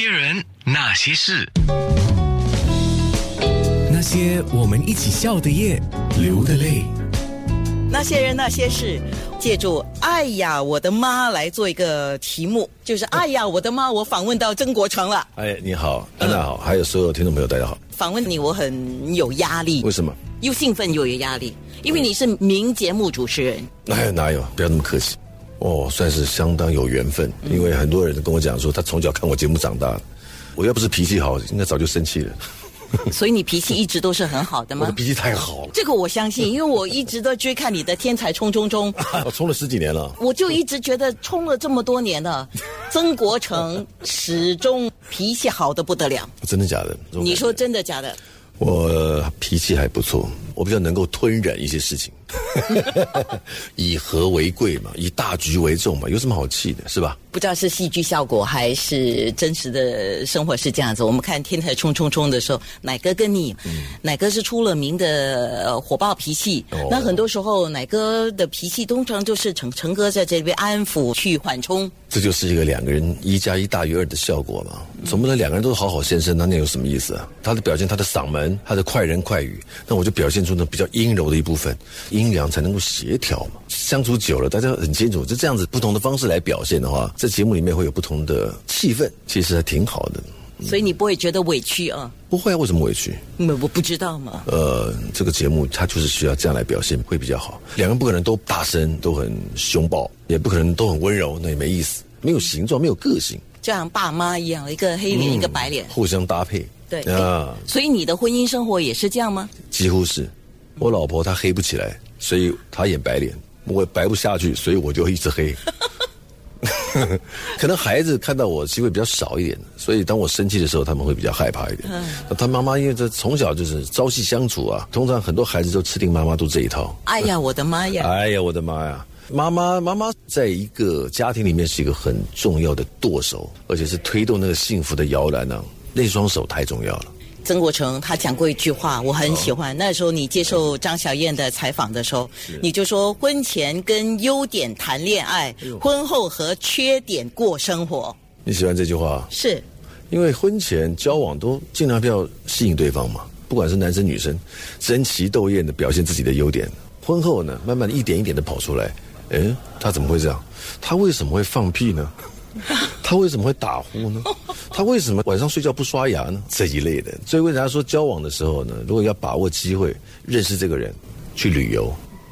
些人，那些事，那些我们一起笑的夜，流的泪。那些人那些事，借助“哎呀我的妈”来做一个题目，就是“哎呀我的妈”，我访问到曾国成了。哎，你好，大家好，还有所有听众朋友，大家好。访问你我很有压力，为什么？又兴奋又有压力，因为你是名节目主持人。哎，哪有？不要那么客气。哦，算是相当有缘分，因为很多人跟我讲说，他从小看我节目长大的。我要不是脾气好，应该早就生气了。所以你脾气一直都是很好的吗？我的脾气太好了。这个我相信，因为我一直都追看你的《天才冲冲冲》，我冲了十几年了。我就一直觉得冲了这么多年了，曾国成始终脾气好的不得了。真的假的？你说真的假的？我脾气还不错，我比较能够吞忍一些事情，以和为贵嘛，以大局为重嘛，有什么好气的，是吧？不知道是戏剧效果还是真实的生活是这样子。我们看《天台冲冲冲》的时候，奶哥跟你，奶哥是出了名的火爆脾气。那很多时候，奶哥的脾气通常就是成成哥在这边安抚去缓冲。这就是一个两个人一加一大于二的效果嘛。总不能两个人都是好好先生，那那有什么意思啊？他的表现，他的嗓门，他的快人快语，那我就表现出呢比较阴柔的一部分，阴阳才能够协调嘛。相处久了，大家很清楚，就这样子不同的方式来表现的话，在节目里面会有不同的气氛，其实还挺好的。所以你不会觉得委屈啊？不会啊，为什么委屈？因为我不知道嘛。呃，这个节目它就是需要这样来表现会比较好。两个人不可能都大声，都很凶暴，也不可能都很温柔，那也没意思。没有形状，没有个性，就像爸妈一样，一个黑脸，一个白脸，互相搭配。对啊，所以你的婚姻生活也是这样吗？几乎是，我老婆她黑不起来，所以她演白脸，我白不下去，所以我就一直黑。可能孩子看到我机会比较少一点，所以当我生气的时候，他们会比较害怕一点。那他妈妈因为这从小就是朝夕相处啊，通常很多孩子都吃定妈妈都这一套。哎呀，我的妈呀！哎呀，我的妈呀！妈妈，妈妈在一个家庭里面是一个很重要的舵手，而且是推动那个幸福的摇篮呢。那双手太重要了。曾国成他讲过一句话，我很喜欢。那时候你接受张小燕的采访的时候，你就说：婚前跟优点谈恋爱，婚后和缺点过生活。你喜欢这句话？是，因为婚前交往都尽量不要吸引对方嘛，不管是男生女生，争奇斗艳的表现自己的优点。婚后呢，慢慢的一点一点的跑出来。哎，他怎么会这样？他为什么会放屁呢？他为什么会打呼呢？他为什么晚上睡觉不刷牙呢？这一类的，所以为啥说交往的时候呢？如果要把握机会认识这个人，去旅游，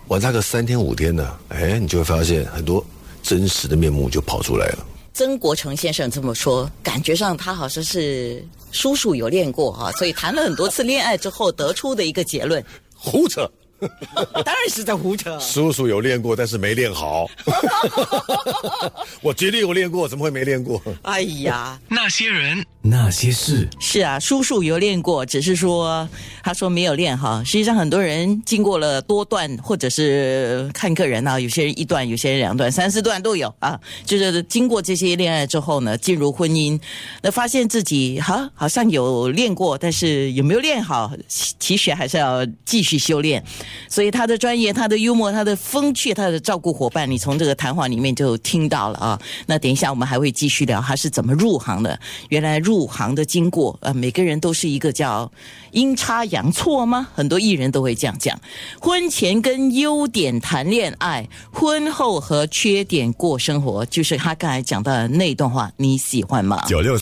玩他个三天五天呢？哎，你就会发现很多真实的面目就跑出来了。曾国成先生这么说，感觉上他好像是叔叔有练过哈，所以谈了很多次恋爱之后得出的一个结论，胡扯。当然是在胡扯。叔叔有练过，但是没练好。我绝对有练过，怎么会没练过？哎呀，那些人，那些事。是啊，叔叔有练过，只是说他说没有练哈。实际上，很多人经过了多段，或者是看个人啊，有些人一段，有些人两段、三四段都有啊。就是经过这些恋爱之后呢，进入婚姻，那发现自己哈好像有练过，但是有没有练好，其实还是要继续修炼。所以他的专业、他的幽默、他的风趣、他的照顾伙伴，你从这个谈话里面就听到了啊。那等一下我们还会继续聊他是怎么入行的。原来入入行的经过，呃，每个人都是一个叫阴差阳错吗？很多艺人都会这样讲。婚前跟优点谈恋爱，婚后和缺点过生活，就是他刚才讲的那段话，你喜欢吗？九六。